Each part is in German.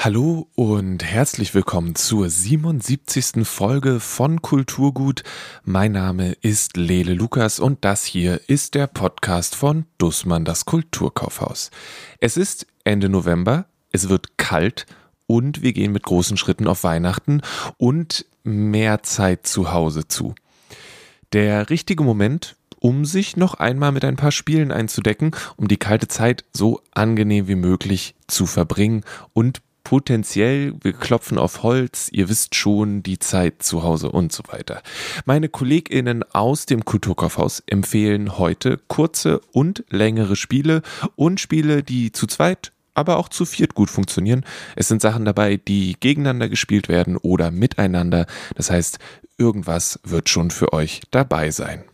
Hallo und herzlich willkommen zur 77. Folge von Kulturgut. Mein Name ist Lele Lukas und das hier ist der Podcast von Dussmann das Kulturkaufhaus. Es ist Ende November, es wird kalt und wir gehen mit großen Schritten auf Weihnachten und mehr Zeit zu Hause zu. Der richtige Moment, um sich noch einmal mit ein paar Spielen einzudecken, um die kalte Zeit so angenehm wie möglich zu verbringen und potenziell, wir klopfen auf Holz, ihr wisst schon, die Zeit zu Hause und so weiter. Meine KollegInnen aus dem Kulturkaufhaus empfehlen heute kurze und längere Spiele und Spiele, die zu zweit aber auch zu viert gut funktionieren. Es sind Sachen dabei, die gegeneinander gespielt werden oder miteinander. Das heißt, irgendwas wird schon für euch dabei sein.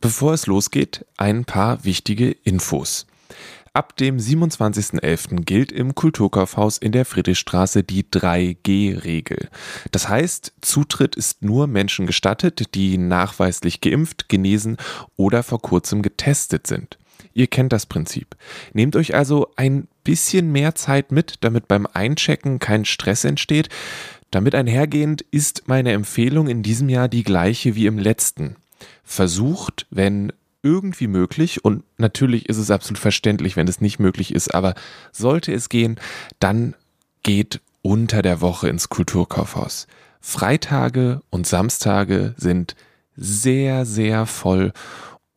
Bevor es losgeht, ein paar wichtige Infos. Ab dem 27.11. gilt im Kulturkaufhaus in der Friedrichstraße die 3G-Regel. Das heißt, Zutritt ist nur Menschen gestattet, die nachweislich geimpft, genesen oder vor kurzem getestet sind. Ihr kennt das Prinzip. Nehmt euch also ein bisschen mehr Zeit mit, damit beim Einchecken kein Stress entsteht. Damit einhergehend ist meine Empfehlung in diesem Jahr die gleiche wie im letzten. Versucht, wenn irgendwie möglich und natürlich ist es absolut verständlich, wenn es nicht möglich ist, aber sollte es gehen, dann geht unter der Woche ins Kulturkaufhaus. Freitage und Samstage sind sehr, sehr voll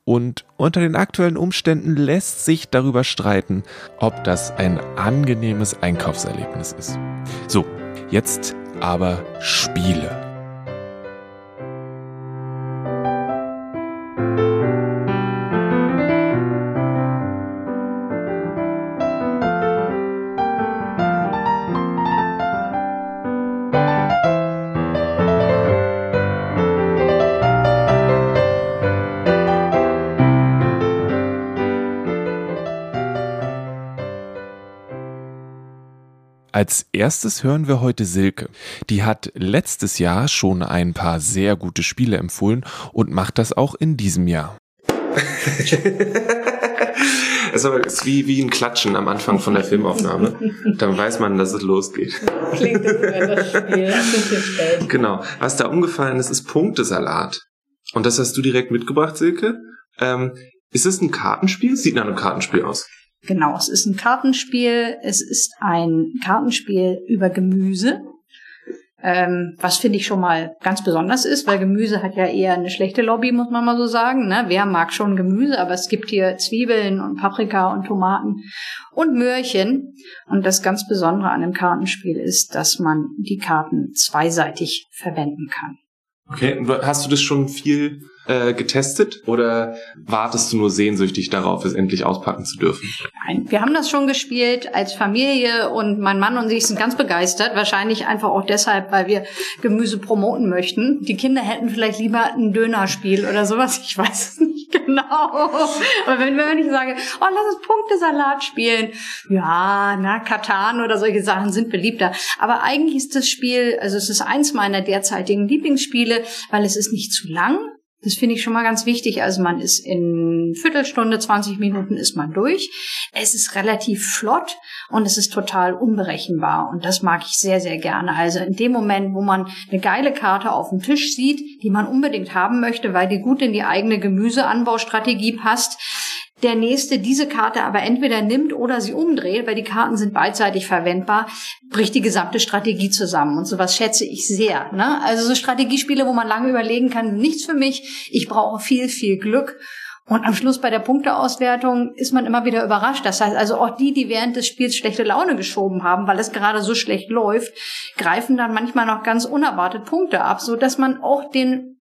und unter den aktuellen Umständen lässt sich darüber streiten, ob das ein angenehmes Einkaufserlebnis ist. So, jetzt aber Spiele. Als erstes hören wir heute Silke. Die hat letztes Jahr schon ein paar sehr gute Spiele empfohlen und macht das auch in diesem Jahr. Es ist wie, wie ein Klatschen am Anfang von der Filmaufnahme. Dann weiß man, dass es losgeht. Klingt das Spiel. Genau. Was da umgefallen ist, ist Punktesalat. Und das hast du direkt mitgebracht, Silke. Ähm, ist es ein Kartenspiel? Sieht nach einem Kartenspiel aus. Genau, es ist ein Kartenspiel. Es ist ein Kartenspiel über Gemüse. Ähm, was finde ich schon mal ganz besonders ist, weil Gemüse hat ja eher eine schlechte Lobby, muss man mal so sagen. Ne? Wer mag schon Gemüse, aber es gibt hier Zwiebeln und Paprika und Tomaten und Möhrchen. Und das ganz Besondere an dem Kartenspiel ist, dass man die Karten zweiseitig verwenden kann. Okay, hast du das schon viel äh, getestet oder wartest du nur sehnsüchtig darauf, es endlich auspacken zu dürfen? Nein, wir haben das schon gespielt als Familie und mein Mann und ich sind ganz begeistert. Wahrscheinlich einfach auch deshalb, weil wir Gemüse promoten möchten. Die Kinder hätten vielleicht lieber ein Dönerspiel oder sowas. Ich weiß es nicht genau. Aber wenn, wenn ich sage, oh, lass uns Punktesalat spielen. Ja, na, Katan oder solche Sachen sind beliebter. Aber eigentlich ist das Spiel, also es ist eins meiner derzeitigen Lieblingsspiele, weil es ist nicht zu lang das finde ich schon mal ganz wichtig. Also man ist in Viertelstunde, 20 Minuten ist man durch. Es ist relativ flott und es ist total unberechenbar. Und das mag ich sehr, sehr gerne. Also in dem Moment, wo man eine geile Karte auf dem Tisch sieht, die man unbedingt haben möchte, weil die gut in die eigene Gemüseanbaustrategie passt, der nächste diese Karte aber entweder nimmt oder sie umdreht, weil die Karten sind beidseitig verwendbar, bricht die gesamte Strategie zusammen. Und sowas schätze ich sehr. Ne? Also so Strategiespiele, wo man lange überlegen kann, nichts für mich. Ich brauche viel, viel Glück. Und am Schluss bei der Punkteauswertung ist man immer wieder überrascht. Das heißt also auch die, die während des Spiels schlechte Laune geschoben haben, weil es gerade so schlecht läuft, greifen dann manchmal noch ganz unerwartet Punkte ab, so dass man auch den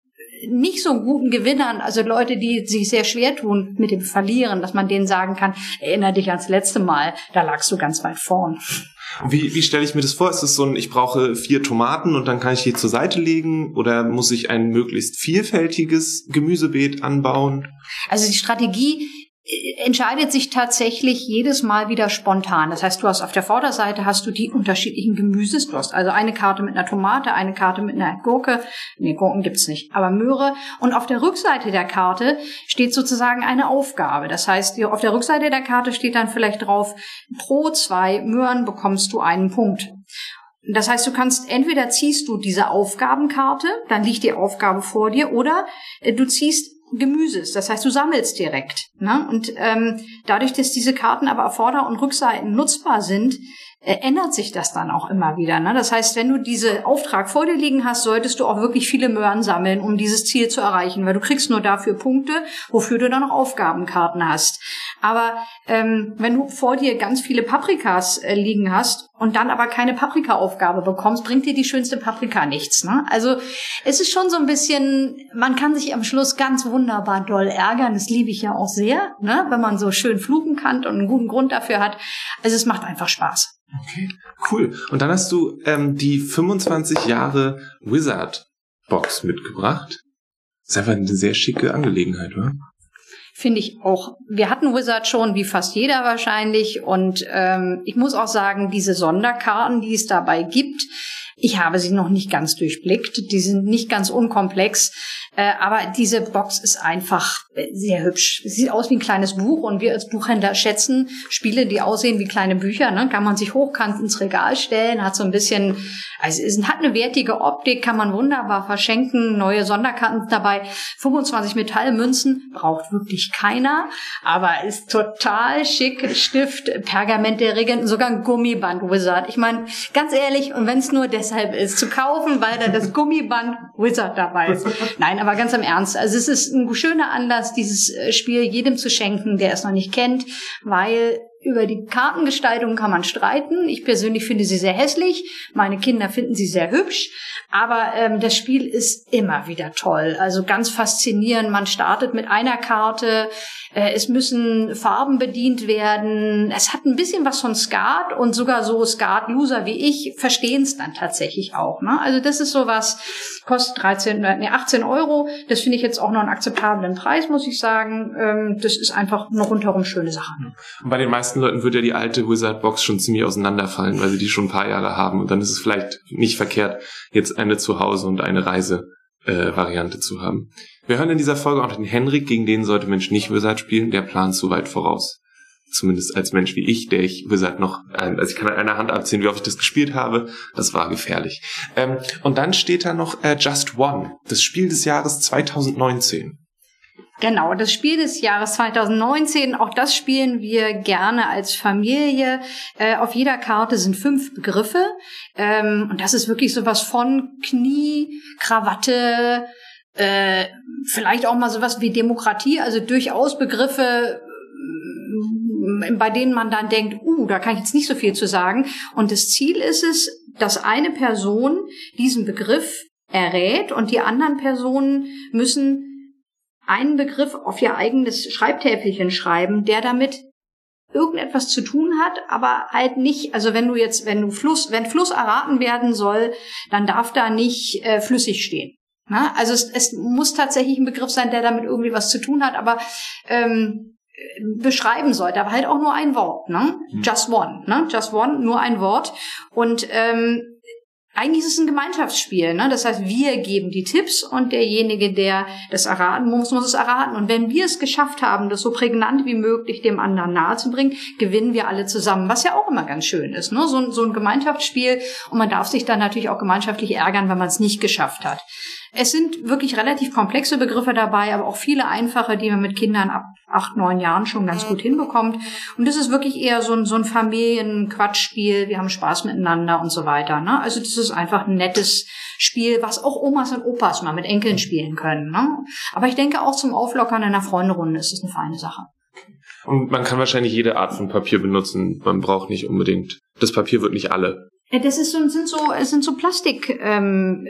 nicht so guten Gewinnern, also Leute, die sich sehr schwer tun mit dem Verlieren, dass man denen sagen kann, erinnere dich ans letzte Mal, da lagst du ganz weit vorn. Wie, wie stelle ich mir das vor? Ist es so ein, ich brauche vier Tomaten und dann kann ich die zur Seite legen? Oder muss ich ein möglichst vielfältiges Gemüsebeet anbauen? Also die Strategie entscheidet sich tatsächlich jedes Mal wieder spontan. Das heißt, du hast auf der Vorderseite hast du die unterschiedlichen Gemüses. Du hast also eine Karte mit einer Tomate, eine Karte mit einer Gurke. Nee, Gurken gibt's nicht, aber Möhre. Und auf der Rückseite der Karte steht sozusagen eine Aufgabe. Das heißt, auf der Rückseite der Karte steht dann vielleicht drauf, pro zwei Möhren bekommst du einen Punkt. Das heißt, du kannst entweder ziehst du diese Aufgabenkarte, dann liegt die Aufgabe vor dir, oder du ziehst Gemüses. Das heißt, du sammelst direkt. Ne? Und ähm, dadurch, dass diese Karten aber auf Vorder- und Rückseiten nutzbar sind, ändert sich das dann auch immer wieder. Ne? Das heißt, wenn du diese Auftrag vor dir liegen hast, solltest du auch wirklich viele Möhren sammeln, um dieses Ziel zu erreichen, weil du kriegst nur dafür Punkte, wofür du dann noch Aufgabenkarten hast. Aber ähm, wenn du vor dir ganz viele Paprikas äh, liegen hast und dann aber keine Paprika-Aufgabe bekommst, bringt dir die schönste Paprika nichts. Ne? Also es ist schon so ein bisschen, man kann sich am Schluss ganz wunderbar doll ärgern. Das liebe ich ja auch sehr, ne? wenn man so schön fluchen kann und einen guten Grund dafür hat. Also es macht einfach Spaß. Okay, cool. Und dann hast du ähm, die 25 Jahre Wizard Box mitgebracht. Das ist einfach eine sehr schicke Angelegenheit, oder? Finde ich auch. Wir hatten Wizard schon, wie fast jeder wahrscheinlich. Und ähm, ich muss auch sagen, diese Sonderkarten, die es dabei gibt, ich habe sie noch nicht ganz durchblickt. Die sind nicht ganz unkomplex. Äh, aber diese Box ist einfach äh, sehr hübsch. Sieht aus wie ein kleines Buch und wir als Buchhändler schätzen Spiele, die aussehen wie kleine Bücher. Ne? Kann man sich hochkant ins Regal stellen, hat so ein bisschen, also es hat eine wertige Optik, kann man wunderbar verschenken. Neue Sonderkarten dabei. 25 Metallmünzen braucht wirklich keiner, aber ist total schick. Stift, Pergament der Regenten, sogar ein Gummiband Wizard. Ich meine, ganz ehrlich, und wenn es nur deshalb ist, zu kaufen, weil da das Gummiband Wizard dabei ist. Nein, aber ganz im Ernst. Also es ist ein schöner Anlass, dieses äh, Spiel jedem zu schenken, der es noch nicht kennt, weil über die Kartengestaltung kann man streiten. Ich persönlich finde sie sehr hässlich. Meine Kinder finden sie sehr hübsch. Aber ähm, das Spiel ist immer wieder toll. Also ganz faszinierend. Man startet mit einer Karte. Äh, es müssen Farben bedient werden. Es hat ein bisschen was von Skat und sogar so Skat-Loser wie ich verstehen es dann tatsächlich auch. Ne? Also das ist sowas, kostet 13, nee, 18 Euro. Das finde ich jetzt auch noch einen akzeptablen Preis, muss ich sagen. Ähm, das ist einfach eine rundherum schöne Sache. Und bei den meisten Leuten würde ja die alte Wizard-Box schon ziemlich auseinanderfallen, weil sie die schon ein paar Jahre haben. Und dann ist es vielleicht nicht verkehrt, jetzt eine Zuhause und eine Reise-Variante äh, zu haben. Wir hören in dieser Folge auch den Henrik, gegen den sollte Mensch nicht Wizard spielen, der plant zu weit voraus. Zumindest als Mensch wie ich, der ich Wizard noch, äh, also ich kann an einer Hand abziehen, wie oft ich das gespielt habe. Das war gefährlich. Ähm, und dann steht da noch äh, Just One, das Spiel des Jahres 2019. Genau, das Spiel des Jahres 2019, auch das spielen wir gerne als Familie. Äh, auf jeder Karte sind fünf Begriffe. Ähm, und das ist wirklich sowas von Knie, Krawatte, äh, vielleicht auch mal sowas wie Demokratie, also durchaus Begriffe, mm, bei denen man dann denkt, uh, da kann ich jetzt nicht so viel zu sagen. Und das Ziel ist es, dass eine Person diesen Begriff errät und die anderen Personen müssen einen Begriff auf ihr eigenes Schreibtäfelchen schreiben, der damit irgendetwas zu tun hat, aber halt nicht, also wenn du jetzt, wenn du Fluss, wenn Fluss erraten werden soll, dann darf da nicht äh, flüssig stehen. Na? Also es, es muss tatsächlich ein Begriff sein, der damit irgendwie was zu tun hat, aber ähm, beschreiben sollte, aber halt auch nur ein Wort, ne? Hm. Just one, ne? Just one, nur ein Wort. Und ähm, eigentlich ist es ein Gemeinschaftsspiel, ne? Das heißt, wir geben die Tipps und derjenige, der das erraten muss, muss es erraten. Und wenn wir es geschafft haben, das so prägnant wie möglich dem anderen nahezubringen, gewinnen wir alle zusammen, was ja auch immer ganz schön ist, ne? So, so ein Gemeinschaftsspiel. Und man darf sich dann natürlich auch gemeinschaftlich ärgern, wenn man es nicht geschafft hat. Es sind wirklich relativ komplexe Begriffe dabei, aber auch viele einfache, die man mit Kindern ab acht, neun Jahren schon ganz gut hinbekommt. Und das ist wirklich eher so ein, so ein Familienquatschspiel. Wir haben Spaß miteinander und so weiter. Ne? Also das ist einfach ein nettes Spiel, was auch Omas und Opas mal mit Enkeln spielen können. Ne? Aber ich denke auch zum Auflockern einer Freunderunde ist es eine feine Sache. Und man kann wahrscheinlich jede Art von Papier benutzen. Man braucht nicht unbedingt. Das Papier wird nicht alle das ist so, sind so, es sind so Plastik ähm,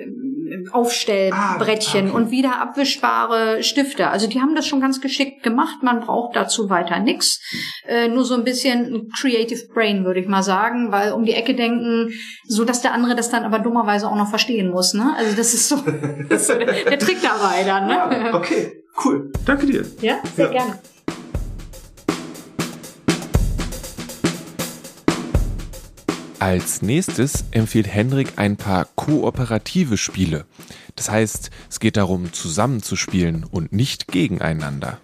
Aufstellbrettchen ah, okay. und wieder abwischbare Stifte. Also die haben das schon ganz geschickt gemacht. Man braucht dazu weiter nix. Äh, nur so ein bisschen Creative Brain, würde ich mal sagen, weil um die Ecke denken, so dass der andere das dann aber dummerweise auch noch verstehen muss. Ne? Also das ist so, das ist so der, der, Trick dabei dann. Ne? Ja, okay, cool. Danke dir. Ja, sehr ja. gerne. Als nächstes empfiehlt Henrik ein paar kooperative Spiele. Das heißt, es geht darum, zusammenzuspielen und nicht gegeneinander.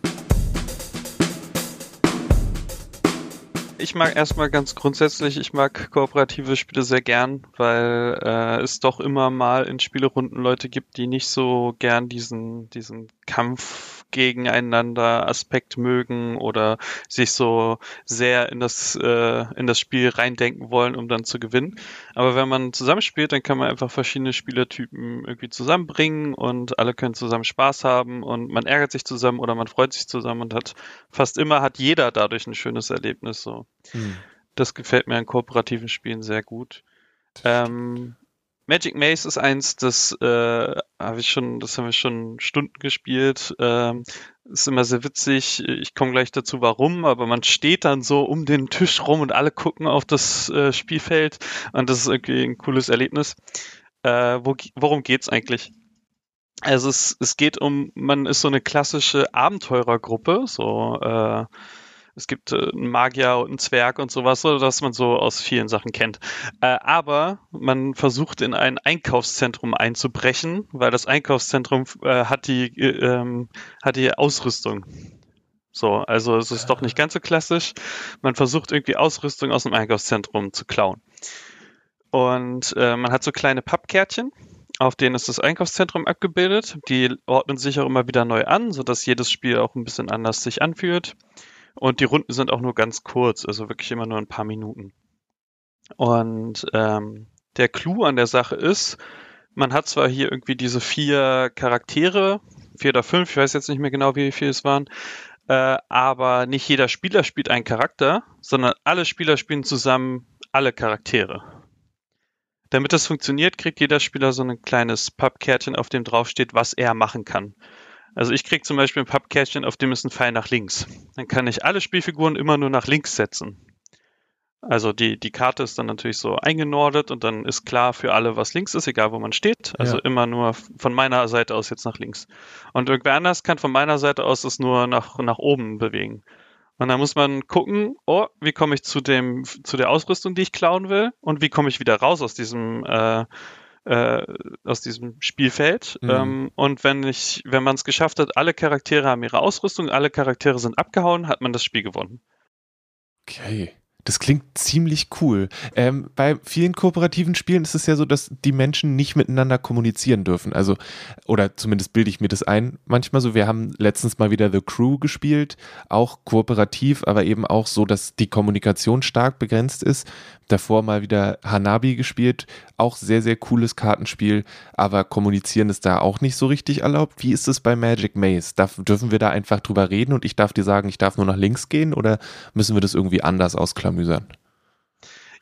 Ich mag erstmal ganz grundsätzlich, ich mag kooperative Spiele sehr gern, weil äh, es doch immer mal in Spielerunden Leute gibt, die nicht so gern diesen, diesen Kampf gegeneinander Aspekt mögen oder sich so sehr in das, äh, in das Spiel reindenken wollen, um dann zu gewinnen. Aber wenn man zusammenspielt, dann kann man einfach verschiedene Spielertypen irgendwie zusammenbringen und alle können zusammen Spaß haben und man ärgert sich zusammen oder man freut sich zusammen und hat fast immer hat jeder dadurch ein schönes Erlebnis. So. Hm. Das gefällt mir an kooperativen Spielen sehr gut. Ähm, Magic Maze ist eins, das äh, habe ich schon, das haben wir schon Stunden gespielt. Ähm, ist immer sehr witzig. Ich komme gleich dazu, warum, aber man steht dann so um den Tisch rum und alle gucken auf das äh, Spielfeld und das ist irgendwie ein cooles Erlebnis. Äh, wo, worum geht's eigentlich? Also es, es geht um, man ist so eine klassische Abenteurergruppe, so äh, es gibt äh, einen Magier und einen Zwerg und sowas, so dass man so aus vielen Sachen kennt. Äh, aber man versucht in ein Einkaufszentrum einzubrechen, weil das Einkaufszentrum äh, hat die äh, ähm, hat die Ausrüstung. So, also es ist doch nicht ganz so klassisch. Man versucht irgendwie Ausrüstung aus dem Einkaufszentrum zu klauen. Und äh, man hat so kleine Pappkärtchen, auf denen ist das Einkaufszentrum abgebildet. Die ordnen sich auch immer wieder neu an, sodass jedes Spiel auch ein bisschen anders sich anfühlt. Und die Runden sind auch nur ganz kurz, also wirklich immer nur ein paar Minuten. Und ähm, der Clou an der Sache ist, man hat zwar hier irgendwie diese vier Charaktere, vier oder fünf, ich weiß jetzt nicht mehr genau, wie viele es waren, äh, aber nicht jeder Spieler spielt einen Charakter, sondern alle Spieler spielen zusammen alle Charaktere. Damit das funktioniert, kriegt jeder Spieler so ein kleines Pappkärtchen, auf dem draufsteht, was er machen kann. Also ich kriege zum Beispiel ein Pappkärtchen, auf dem ist ein Pfeil nach links. Dann kann ich alle Spielfiguren immer nur nach links setzen. Also die, die Karte ist dann natürlich so eingenordet und dann ist klar für alle, was links ist, egal wo man steht. Also ja. immer nur von meiner Seite aus jetzt nach links. Und irgendwer anders kann von meiner Seite aus es nur nach, nach oben bewegen. Und dann muss man gucken, oh, wie komme ich zu dem, zu der Ausrüstung, die ich klauen will, und wie komme ich wieder raus aus diesem äh, äh, aus diesem Spielfeld. Mhm. Ähm, und wenn ich, wenn man es geschafft hat, alle Charaktere haben ihre Ausrüstung, alle Charaktere sind abgehauen, hat man das Spiel gewonnen. Okay. Das klingt ziemlich cool. Ähm, bei vielen kooperativen Spielen ist es ja so, dass die Menschen nicht miteinander kommunizieren dürfen. Also, oder zumindest bilde ich mir das ein. Manchmal so, wir haben letztens mal wieder The Crew gespielt, auch kooperativ, aber eben auch so, dass die Kommunikation stark begrenzt ist davor mal wieder Hanabi gespielt. Auch sehr, sehr cooles Kartenspiel, aber kommunizieren ist da auch nicht so richtig erlaubt. Wie ist es bei Magic Maze? Darf, dürfen wir da einfach drüber reden und ich darf dir sagen, ich darf nur nach links gehen oder müssen wir das irgendwie anders ausklamüsern?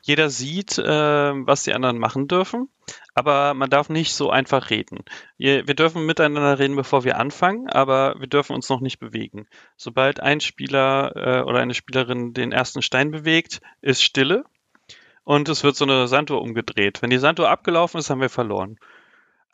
Jeder sieht, äh, was die anderen machen dürfen, aber man darf nicht so einfach reden. Wir dürfen miteinander reden, bevor wir anfangen, aber wir dürfen uns noch nicht bewegen. Sobald ein Spieler äh, oder eine Spielerin den ersten Stein bewegt, ist Stille und es wird so eine Sanduhr umgedreht. Wenn die Sanduhr abgelaufen ist, haben wir verloren.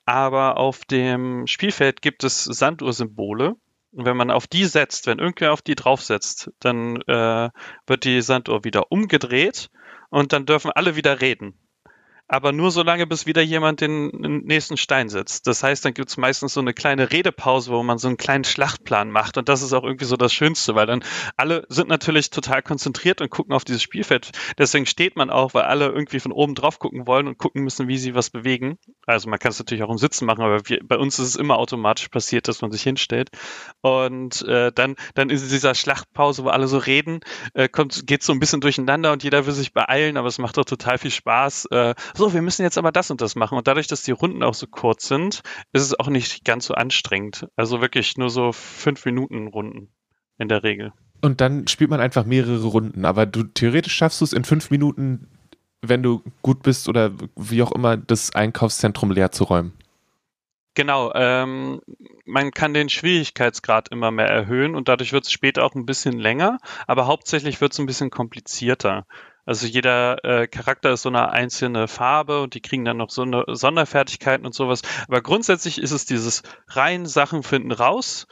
Aber auf dem Spielfeld gibt es Sanduhrsymbole. Und wenn man auf die setzt, wenn irgendwer auf die draufsetzt, dann äh, wird die Sanduhr wieder umgedreht und dann dürfen alle wieder reden aber nur so lange, bis wieder jemand den nächsten Stein setzt. Das heißt, dann gibt es meistens so eine kleine Redepause, wo man so einen kleinen Schlachtplan macht. Und das ist auch irgendwie so das Schönste, weil dann alle sind natürlich total konzentriert und gucken auf dieses Spielfeld. Deswegen steht man auch, weil alle irgendwie von oben drauf gucken wollen und gucken müssen, wie sie was bewegen. Also man kann es natürlich auch im Sitzen machen, aber wir, bei uns ist es immer automatisch passiert, dass man sich hinstellt. Und äh, dann, dann in dieser Schlachtpause, wo alle so reden, äh, kommt, geht so ein bisschen durcheinander und jeder will sich beeilen, aber es macht doch total viel Spaß. Äh, so, wir müssen jetzt aber das und das machen. Und dadurch, dass die Runden auch so kurz sind, ist es auch nicht ganz so anstrengend. Also wirklich nur so fünf Minuten Runden in der Regel. Und dann spielt man einfach mehrere Runden. Aber du theoretisch schaffst du es in fünf Minuten, wenn du gut bist oder wie auch immer, das Einkaufszentrum leer zu räumen. Genau, ähm, man kann den Schwierigkeitsgrad immer mehr erhöhen und dadurch wird es später auch ein bisschen länger, aber hauptsächlich wird es ein bisschen komplizierter. Also jeder äh, Charakter ist so eine einzelne Farbe und die kriegen dann noch so eine Sonderfertigkeiten und sowas. Aber grundsätzlich ist es dieses rein Sachen finden raus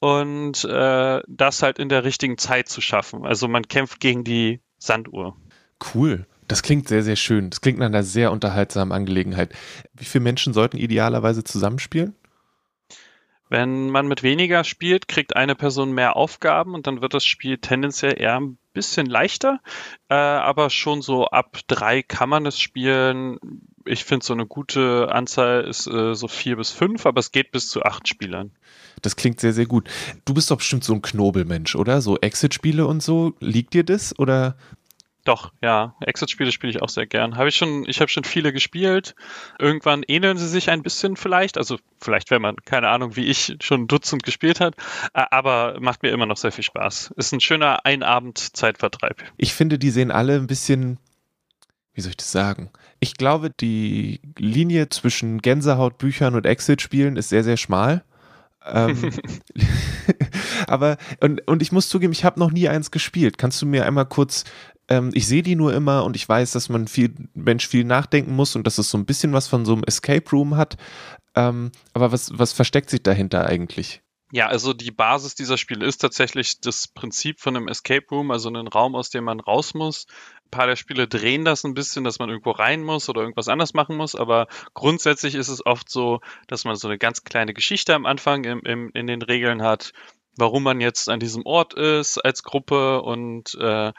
und äh, das halt in der richtigen Zeit zu schaffen. Also man kämpft gegen die Sanduhr. Cool. Das klingt sehr, sehr schön. Das klingt nach einer sehr unterhaltsamen Angelegenheit. Wie viele Menschen sollten idealerweise zusammenspielen? Wenn man mit weniger spielt, kriegt eine Person mehr Aufgaben und dann wird das Spiel tendenziell eher ein bisschen leichter. Äh, aber schon so ab drei kann man es spielen. Ich finde so eine gute Anzahl ist äh, so vier bis fünf, aber es geht bis zu acht Spielern. Das klingt sehr, sehr gut. Du bist doch bestimmt so ein Knobelmensch, oder? So Exit-Spiele und so. Liegt dir das oder doch, ja. Exit-Spiele spiele ich auch sehr gern. Habe ich schon, ich habe schon viele gespielt. Irgendwann ähneln sie sich ein bisschen vielleicht. Also vielleicht, wenn man, keine Ahnung, wie ich, schon ein Dutzend gespielt hat. Aber macht mir immer noch sehr viel Spaß. Ist ein schöner Einabend-Zeitvertreib. Ich finde, die sehen alle ein bisschen, wie soll ich das sagen? Ich glaube, die Linie zwischen Gänsehautbüchern und Exit-Spielen ist sehr, sehr schmal. ähm, aber und, und ich muss zugeben, ich habe noch nie eins gespielt. Kannst du mir einmal kurz ähm, ich sehe die nur immer und ich weiß, dass man viel, Mensch viel nachdenken muss und dass es so ein bisschen was von so einem Escape Room hat. Ähm, aber was, was versteckt sich dahinter eigentlich? Ja, also die Basis dieser Spiele ist tatsächlich das Prinzip von einem Escape Room, also einen Raum, aus dem man raus muss. Ein paar der Spiele drehen das ein bisschen, dass man irgendwo rein muss oder irgendwas anders machen muss, aber grundsätzlich ist es oft so, dass man so eine ganz kleine Geschichte am Anfang im, im, in den Regeln hat warum man jetzt an diesem Ort ist als Gruppe und äh,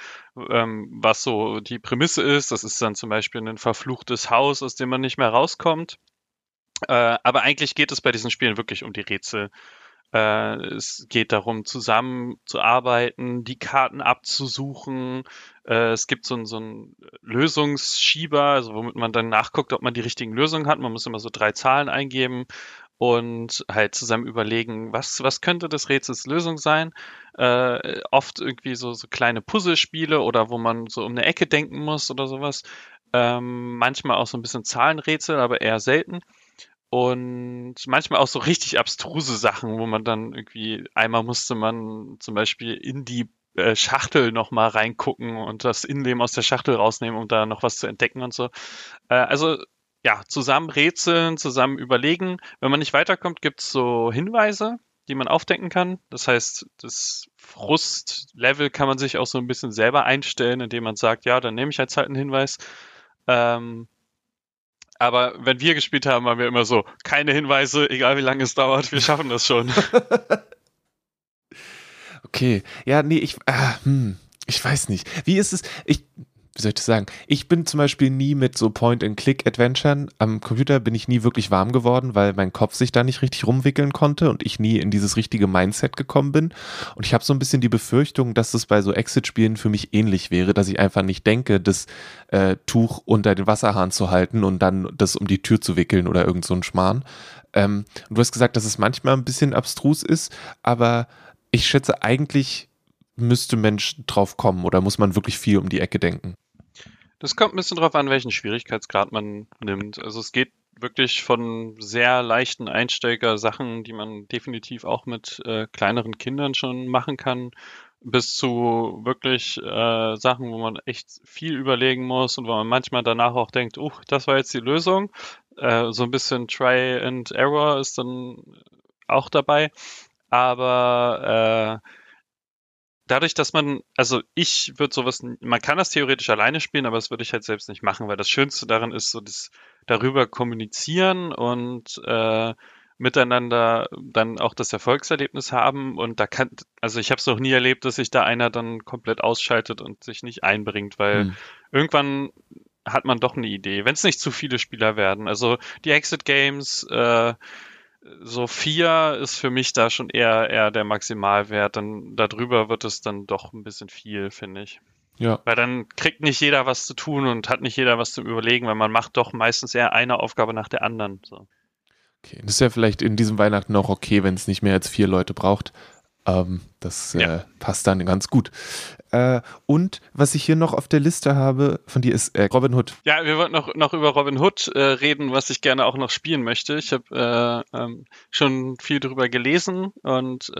ähm, was so die Prämisse ist. Das ist dann zum Beispiel ein verfluchtes Haus, aus dem man nicht mehr rauskommt. Äh, aber eigentlich geht es bei diesen Spielen wirklich um die Rätsel. Äh, es geht darum, zusammen zu arbeiten, die Karten abzusuchen. Äh, es gibt so, so einen Lösungsschieber, also womit man dann nachguckt, ob man die richtigen Lösungen hat. Man muss immer so drei Zahlen eingeben und halt zusammen überlegen, was, was könnte des Rätsels Lösung sein. Äh, oft irgendwie so, so kleine Puzzlespiele oder wo man so um eine Ecke denken muss oder sowas. Ähm, manchmal auch so ein bisschen Zahlenrätsel, aber eher selten. Und manchmal auch so richtig abstruse Sachen, wo man dann irgendwie, einmal musste man zum Beispiel in die äh, Schachtel nochmal reingucken und das Innenleben aus der Schachtel rausnehmen, um da noch was zu entdecken und so. Äh, also ja, zusammen rätseln, zusammen überlegen. Wenn man nicht weiterkommt, gibt's so Hinweise, die man aufdecken kann. Das heißt, das Frustlevel kann man sich auch so ein bisschen selber einstellen, indem man sagt, ja, dann nehme ich jetzt halt einen Hinweis. Ähm, aber wenn wir gespielt haben, waren wir immer so, keine Hinweise, egal wie lange es dauert, wir schaffen das schon. okay, ja, nee, ich, äh, hm, ich weiß nicht. Wie ist es? Ich, wie soll ich das sagen? Ich bin zum Beispiel nie mit so Point-and-Click-Adventuren am Computer bin ich nie wirklich warm geworden, weil mein Kopf sich da nicht richtig rumwickeln konnte und ich nie in dieses richtige Mindset gekommen bin. Und ich habe so ein bisschen die Befürchtung, dass es bei so Exit-Spielen für mich ähnlich wäre, dass ich einfach nicht denke, das äh, Tuch unter den Wasserhahn zu halten und dann das um die Tür zu wickeln oder irgend so ein Schmarrn. Ähm, du hast gesagt, dass es manchmal ein bisschen abstrus ist, aber ich schätze eigentlich müsste Mensch drauf kommen oder muss man wirklich viel um die Ecke denken? Das kommt ein bisschen drauf an, welchen Schwierigkeitsgrad man nimmt. Also es geht wirklich von sehr leichten Einsteiger-Sachen, die man definitiv auch mit äh, kleineren Kindern schon machen kann, bis zu wirklich äh, Sachen, wo man echt viel überlegen muss und wo man manchmal danach auch denkt, uh, das war jetzt die Lösung. Äh, so ein bisschen Try and Error ist dann auch dabei. Aber äh, dadurch, dass man, also ich würde sowas, man kann das theoretisch alleine spielen, aber das würde ich halt selbst nicht machen, weil das Schönste daran ist so das darüber kommunizieren und äh, miteinander dann auch das Erfolgserlebnis haben und da kann, also ich habe es noch nie erlebt, dass sich da einer dann komplett ausschaltet und sich nicht einbringt, weil hm. irgendwann hat man doch eine Idee, wenn es nicht zu viele Spieler werden. Also die Exit Games, äh, so vier ist für mich da schon eher, eher der Maximalwert. Dann darüber wird es dann doch ein bisschen viel, finde ich. Ja. Weil dann kriegt nicht jeder was zu tun und hat nicht jeder was zum Überlegen, weil man macht doch meistens eher eine Aufgabe nach der anderen. So. Okay, das ist ja vielleicht in diesem Weihnachten auch okay, wenn es nicht mehr als vier Leute braucht. Ähm, das äh, ja. passt dann ganz gut. Äh, und was ich hier noch auf der Liste habe von dir ist äh, Robin Hood. Ja, wir wollten noch, noch über Robin Hood äh, reden, was ich gerne auch noch spielen möchte. Ich habe äh, ähm, schon viel darüber gelesen und äh,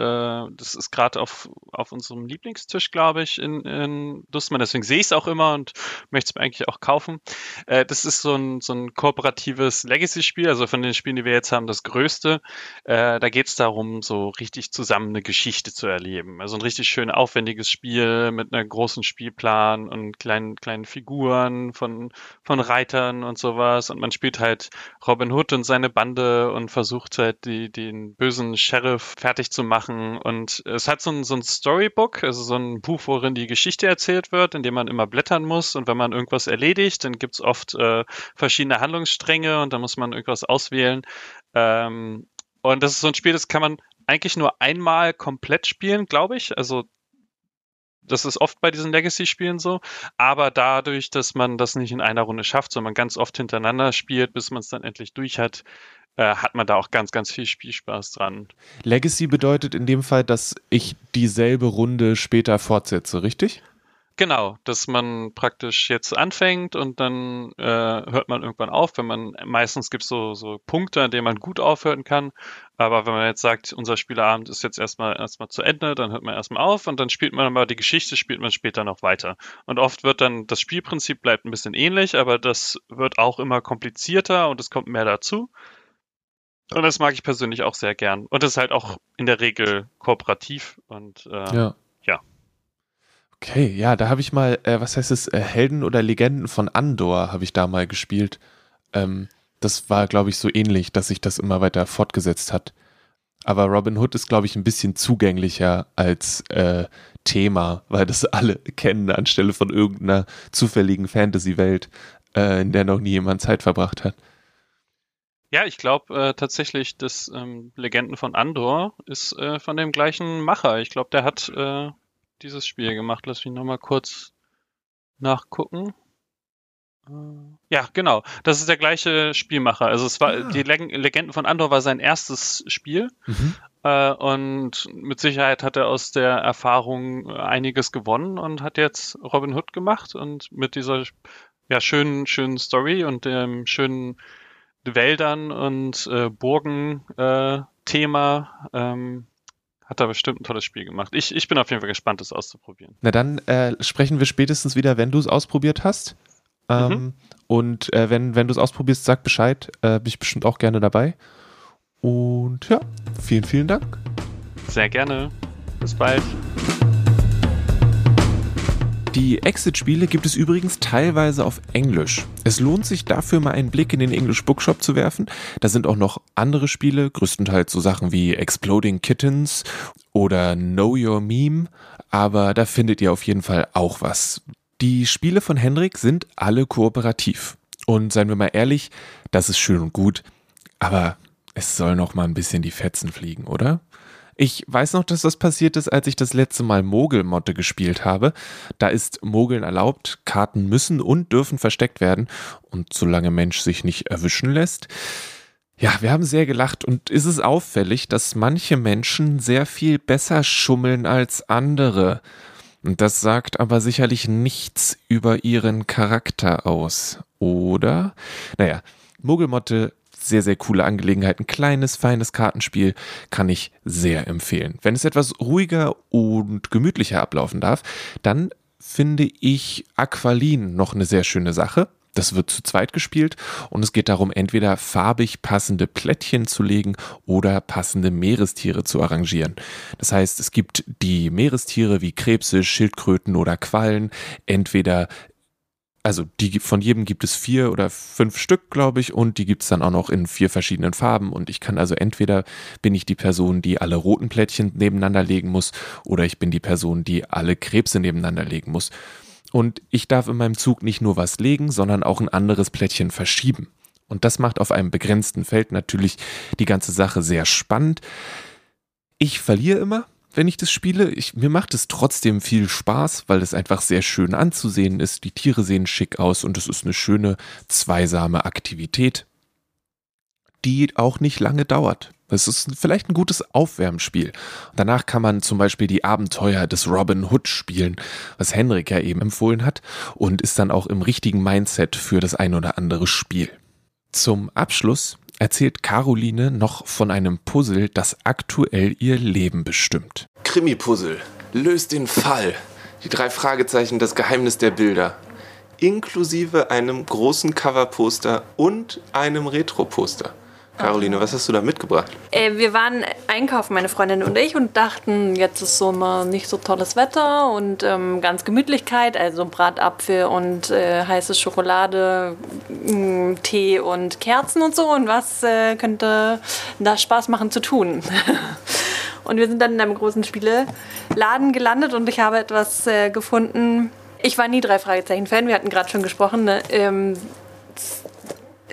das ist gerade auf, auf unserem Lieblingstisch, glaube ich, in, in Dussmann. Deswegen sehe ich es auch immer und möchte es mir eigentlich auch kaufen. Äh, das ist so ein, so ein kooperatives Legacy-Spiel, also von den Spielen, die wir jetzt haben, das größte. Äh, da geht es darum, so richtig zusammen eine Geschichte zu erleben erleben. Also ein richtig schön aufwendiges Spiel mit einer großen Spielplan und kleinen, kleinen Figuren von, von Reitern und sowas. Und man spielt halt Robin Hood und seine Bande und versucht halt die, den bösen Sheriff fertig zu machen. Und es hat so ein, so ein Storybook, also so ein Buch, worin die Geschichte erzählt wird, in dem man immer blättern muss. Und wenn man irgendwas erledigt, dann gibt's oft äh, verschiedene Handlungsstränge und dann muss man irgendwas auswählen. Ähm, und das ist so ein Spiel, das kann man eigentlich nur einmal komplett spielen, glaube ich. Also das ist oft bei diesen Legacy-Spielen so. Aber dadurch, dass man das nicht in einer Runde schafft, sondern ganz oft hintereinander spielt, bis man es dann endlich durch hat, äh, hat man da auch ganz, ganz viel Spielspaß dran. Legacy bedeutet in dem Fall, dass ich dieselbe Runde später fortsetze, richtig? Genau, dass man praktisch jetzt anfängt und dann äh, hört man irgendwann auf. Wenn man meistens gibt es so, so Punkte, an denen man gut aufhören kann. Aber wenn man jetzt sagt, unser Spieleabend ist jetzt erstmal erstmal zu Ende, dann hört man erstmal auf und dann spielt man aber die Geschichte, spielt man später noch weiter. Und oft wird dann das Spielprinzip bleibt ein bisschen ähnlich, aber das wird auch immer komplizierter und es kommt mehr dazu. Und das mag ich persönlich auch sehr gern. Und es ist halt auch in der Regel kooperativ und äh, ja. ja. Okay, ja, da habe ich mal, äh, was heißt es, äh, Helden oder Legenden von Andor habe ich da mal gespielt. Ähm, das war, glaube ich, so ähnlich, dass sich das immer weiter fortgesetzt hat. Aber Robin Hood ist, glaube ich, ein bisschen zugänglicher als äh, Thema, weil das alle kennen anstelle von irgendeiner zufälligen Fantasy-Welt, äh, in der noch nie jemand Zeit verbracht hat. Ja, ich glaube äh, tatsächlich, dass ähm, Legenden von Andor ist äh, von dem gleichen Macher. Ich glaube, der hat äh, dieses Spiel gemacht. Lass mich nochmal kurz nachgucken. Äh, ja, genau. Das ist der gleiche Spielmacher. Also es war ah. die Leg Legenden von Andor war sein erstes Spiel. Mhm. Äh, und mit Sicherheit hat er aus der Erfahrung einiges gewonnen und hat jetzt Robin Hood gemacht und mit dieser ja, schönen, schönen Story und dem schönen Wäldern und äh, Burgen äh, Thema ähm, hat da bestimmt ein tolles Spiel gemacht. Ich, ich bin auf jeden Fall gespannt, das auszuprobieren. Na dann äh, sprechen wir spätestens wieder, wenn du es ausprobiert hast. Ähm, mhm. Und äh, wenn, wenn du es ausprobierst, sag Bescheid. Äh, bin ich bestimmt auch gerne dabei. Und ja, vielen, vielen Dank. Sehr gerne. Bis bald. Die Exit-Spiele gibt es übrigens teilweise auf Englisch. Es lohnt sich dafür mal einen Blick in den English Bookshop zu werfen. Da sind auch noch andere Spiele, größtenteils so Sachen wie Exploding Kittens oder Know Your Meme, aber da findet ihr auf jeden Fall auch was. Die Spiele von Henrik sind alle kooperativ. Und seien wir mal ehrlich, das ist schön und gut, aber es soll noch mal ein bisschen die Fetzen fliegen, oder? Ich weiß noch, dass das passiert ist, als ich das letzte Mal Mogelmotte gespielt habe. Da ist Mogeln erlaubt, Karten müssen und dürfen versteckt werden. Und solange Mensch sich nicht erwischen lässt. Ja, wir haben sehr gelacht und ist es auffällig, dass manche Menschen sehr viel besser schummeln als andere. Und das sagt aber sicherlich nichts über ihren Charakter aus, oder? Naja, Mogelmotte sehr, sehr coole Angelegenheit. Ein kleines, feines Kartenspiel kann ich sehr empfehlen. Wenn es etwas ruhiger und gemütlicher ablaufen darf, dann finde ich Aqualin noch eine sehr schöne Sache. Das wird zu zweit gespielt und es geht darum, entweder farbig passende Plättchen zu legen oder passende Meerestiere zu arrangieren. Das heißt, es gibt die Meerestiere wie Krebse, Schildkröten oder Quallen, entweder also die von jedem gibt es vier oder fünf Stück, glaube ich, und die gibt es dann auch noch in vier verschiedenen Farben. Und ich kann also entweder bin ich die Person, die alle roten Plättchen nebeneinander legen muss, oder ich bin die Person, die alle Krebse nebeneinander legen muss. Und ich darf in meinem Zug nicht nur was legen, sondern auch ein anderes Plättchen verschieben. Und das macht auf einem begrenzten Feld natürlich die ganze Sache sehr spannend. Ich verliere immer, wenn ich das spiele. Ich, mir macht es trotzdem viel Spaß, weil es einfach sehr schön anzusehen ist. Die Tiere sehen schick aus und es ist eine schöne zweisame Aktivität, die auch nicht lange dauert. Es ist vielleicht ein gutes Aufwärmspiel. Danach kann man zum Beispiel die Abenteuer des Robin Hood spielen, was Henrik ja eben empfohlen hat, und ist dann auch im richtigen Mindset für das ein oder andere Spiel. Zum Abschluss erzählt Caroline noch von einem Puzzle, das aktuell ihr Leben bestimmt. Krimi-Puzzle. Löst den Fall. Die drei Fragezeichen, das Geheimnis der Bilder. Inklusive einem großen Coverposter und einem Retro-Poster. Caroline, was hast du da mitgebracht? Äh, wir waren einkaufen, meine Freundin und ich, und dachten, jetzt ist so mal nicht so tolles Wetter und ähm, ganz Gemütlichkeit, also Bratapfel und äh, heiße Schokolade, mh, mm, Tee und Kerzen und so. Und was äh, könnte da Spaß machen zu tun? und wir sind dann in einem großen Spieleladen gelandet und ich habe etwas äh, gefunden. Ich war nie drei Fragezeichen-Fan, wir hatten gerade schon gesprochen. Ne? Ähm,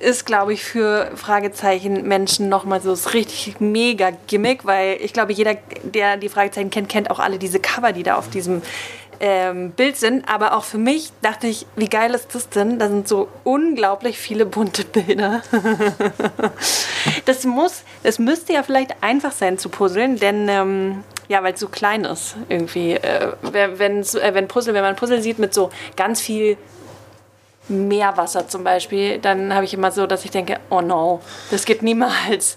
ist, glaube ich, für Fragezeichen Menschen nochmal so das richtig mega Gimmick, weil ich glaube, jeder, der die Fragezeichen kennt, kennt auch alle diese Cover, die da auf diesem ähm, Bild sind. Aber auch für mich dachte ich, wie geil ist das denn? Da sind so unglaublich viele bunte Bilder. das muss, es müsste ja vielleicht einfach sein zu puzzeln, denn ähm, ja, weil es so klein ist irgendwie. Äh, wenn, äh, wenn Puzzle, wenn man Puzzle sieht mit so ganz viel Meerwasser zum Beispiel, dann habe ich immer so, dass ich denke, oh no, das geht niemals.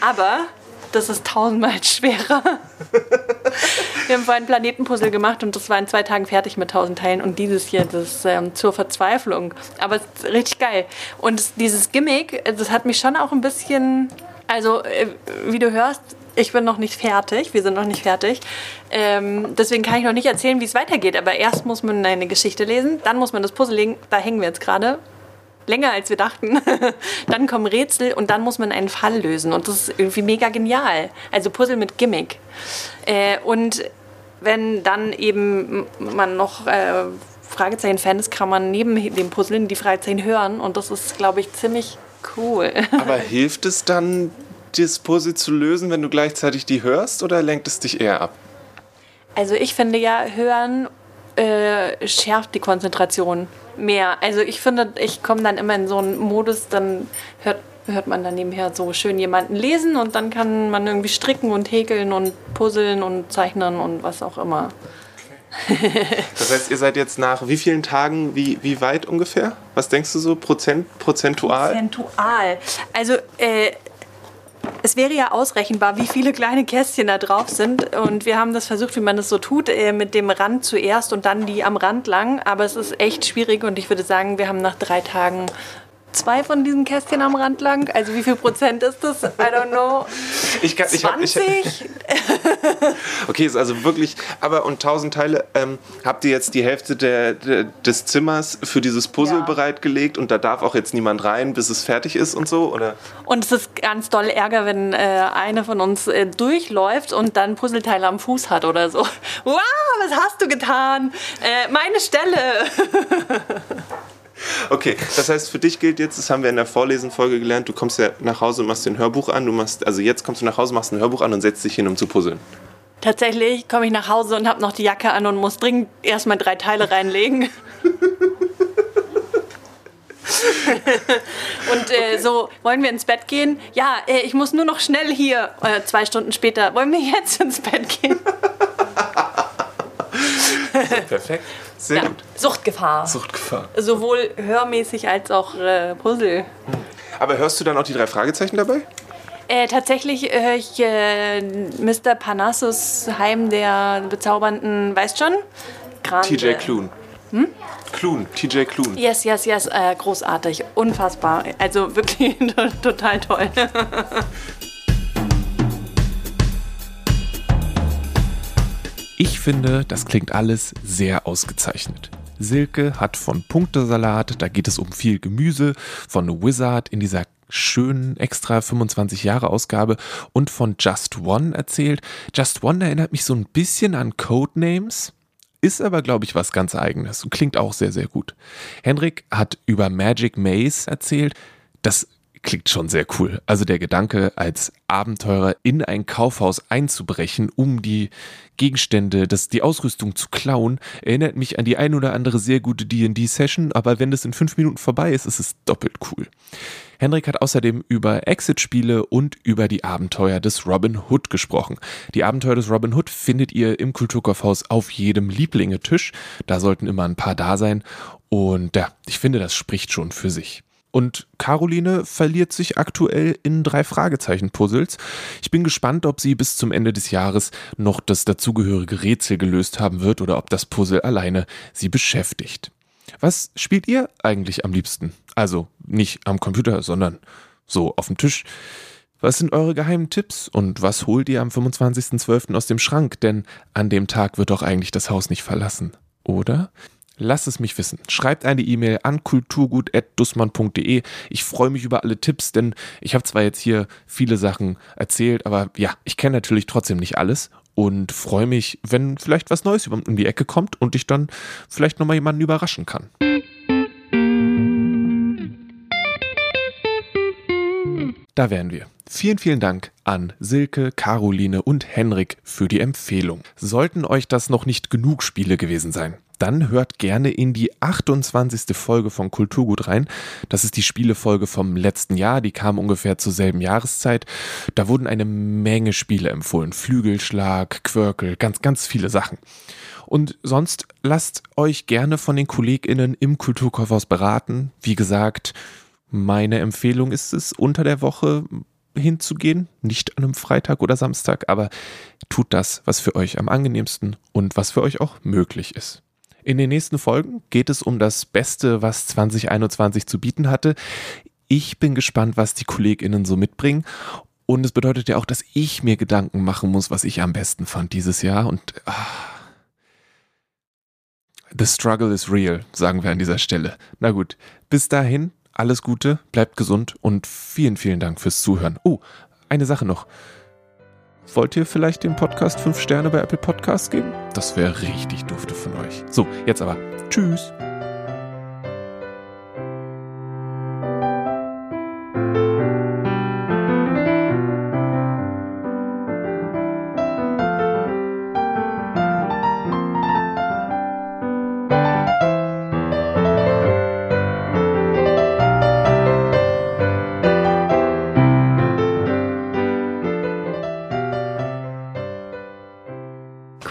Aber das ist tausendmal schwerer. Wir haben vorhin Planetenpuzzle gemacht und das war in zwei Tagen fertig mit tausend Teilen und dieses hier, das ist ähm, zur Verzweiflung. Aber es ist richtig geil. Und dieses Gimmick, das hat mich schon auch ein bisschen, also äh, wie du hörst, ich bin noch nicht fertig, wir sind noch nicht fertig. Ähm, deswegen kann ich noch nicht erzählen, wie es weitergeht. Aber erst muss man eine Geschichte lesen, dann muss man das Puzzle legen, da hängen wir jetzt gerade. Länger als wir dachten. dann kommen Rätsel und dann muss man einen Fall lösen. Und das ist irgendwie mega genial. Also Puzzle mit Gimmick. Äh, und wenn dann eben man noch äh, Fragezeichen-Fan ist, kann man neben dem Puzzeln die Fragezeichen hören. Und das ist, glaube ich, ziemlich cool. Aber hilft es dann, das Puzzle zu lösen, wenn du gleichzeitig die hörst oder lenkt es dich eher ab? Also ich finde ja, hören äh, schärft die Konzentration mehr. Also ich finde, ich komme dann immer in so einen Modus, dann hört, hört man dann nebenher so schön jemanden lesen und dann kann man irgendwie stricken und häkeln und puzzeln und zeichnen und was auch immer. das heißt, ihr seid jetzt nach wie vielen Tagen, wie, wie weit ungefähr? Was denkst du so, Prozent, prozentual? Prozentual. Also äh, es wäre ja ausrechenbar, wie viele kleine Kästchen da drauf sind. Und wir haben das versucht, wie man das so tut, äh, mit dem Rand zuerst und dann die am Rand lang. Aber es ist echt schwierig und ich würde sagen, wir haben nach drei Tagen zwei von diesen Kästchen am Rand lang. Also wie viel Prozent ist das? I don't know. Ich kann, 20? Ich hab, ich, okay, ist also wirklich, aber und tausend Teile, ähm, habt ihr jetzt die Hälfte der, der, des Zimmers für dieses Puzzle ja. bereitgelegt und da darf auch jetzt niemand rein, bis es fertig ist und so, oder? Und es ist ganz doll Ärger, wenn äh, eine von uns äh, durchläuft und dann Puzzleteile am Fuß hat oder so. Wow, was hast du getan? Äh, meine Stelle. Okay, das heißt, für dich gilt jetzt, das haben wir in der Vorlesenfolge gelernt, du kommst ja nach Hause und machst dir ein Hörbuch an, du machst, also jetzt kommst du nach Hause, machst ein Hörbuch an und setzt dich hin, um zu puzzeln. Tatsächlich komme ich nach Hause und habe noch die Jacke an und muss dringend erstmal drei Teile reinlegen. und äh, so, wollen wir ins Bett gehen? Ja, äh, ich muss nur noch schnell hier. Äh, zwei Stunden später, wollen wir jetzt ins Bett gehen? Perfekt. Sehr ja. gut. Suchtgefahr. Suchtgefahr. Sowohl hörmäßig als auch äh, Puzzle. Aber hörst du dann auch die drei Fragezeichen dabei? Äh, tatsächlich höre ich äh, Mr. Parnassus Heim der bezaubernden, weißt schon? TJ Kloon. Hm? Kloon, TJ Kloon. Yes, yes, yes, äh, großartig, unfassbar. Also wirklich total toll. Ich finde, das klingt alles sehr ausgezeichnet. Silke hat von Punktesalat, da geht es um viel Gemüse, von Wizard in dieser schönen extra 25 Jahre Ausgabe und von Just One erzählt. Just One erinnert mich so ein bisschen an Codenames, ist aber, glaube ich, was ganz eigenes und klingt auch sehr, sehr gut. Henrik hat über Magic Maze erzählt. Das klingt schon sehr cool. Also der Gedanke, als Abenteurer in ein Kaufhaus einzubrechen, um die Gegenstände, das, die Ausrüstung zu klauen, erinnert mich an die ein oder andere sehr gute D&D-Session, aber wenn das in fünf Minuten vorbei ist, ist es doppelt cool. Henrik hat außerdem über Exit-Spiele und über die Abenteuer des Robin Hood gesprochen. Die Abenteuer des Robin Hood findet ihr im Kulturkaufhaus auf jedem Lieblingetisch. Da sollten immer ein paar da sein. Und ja, ich finde, das spricht schon für sich. Und Caroline verliert sich aktuell in drei Fragezeichen-Puzzles. Ich bin gespannt, ob sie bis zum Ende des Jahres noch das dazugehörige Rätsel gelöst haben wird oder ob das Puzzle alleine sie beschäftigt. Was spielt ihr eigentlich am liebsten? Also nicht am Computer, sondern so auf dem Tisch. Was sind eure geheimen Tipps und was holt ihr am 25.12. aus dem Schrank? Denn an dem Tag wird doch eigentlich das Haus nicht verlassen, oder? Lasst es mich wissen. Schreibt eine E-Mail an kulturgut.dussmann.de. Ich freue mich über alle Tipps, denn ich habe zwar jetzt hier viele Sachen erzählt, aber ja, ich kenne natürlich trotzdem nicht alles und freue mich, wenn vielleicht was Neues um die Ecke kommt und ich dann vielleicht nochmal jemanden überraschen kann. Da wären wir. Vielen, vielen Dank an Silke, Caroline und Henrik für die Empfehlung. Sollten euch das noch nicht genug Spiele gewesen sein, dann hört gerne in die 28. Folge von Kulturgut rein. Das ist die Spielefolge vom letzten Jahr, die kam ungefähr zur selben Jahreszeit. Da wurden eine Menge Spiele empfohlen. Flügelschlag, Quirkel, ganz, ganz viele Sachen. Und sonst lasst euch gerne von den KollegInnen im Kulturkaufhaus beraten. Wie gesagt, meine Empfehlung ist es, unter der Woche hinzugehen, nicht an einem Freitag oder Samstag, aber tut das, was für euch am angenehmsten und was für euch auch möglich ist. In den nächsten Folgen geht es um das Beste, was 2021 zu bieten hatte. Ich bin gespannt, was die KollegInnen so mitbringen. Und es bedeutet ja auch, dass ich mir Gedanken machen muss, was ich am besten fand dieses Jahr. Und ah, the struggle is real, sagen wir an dieser Stelle. Na gut, bis dahin alles Gute, bleibt gesund und vielen, vielen Dank fürs Zuhören. Oh, eine Sache noch. Wollt ihr vielleicht dem Podcast 5 Sterne bei Apple Podcasts geben? Das wäre richtig dufte von euch. So, jetzt aber. Tschüss.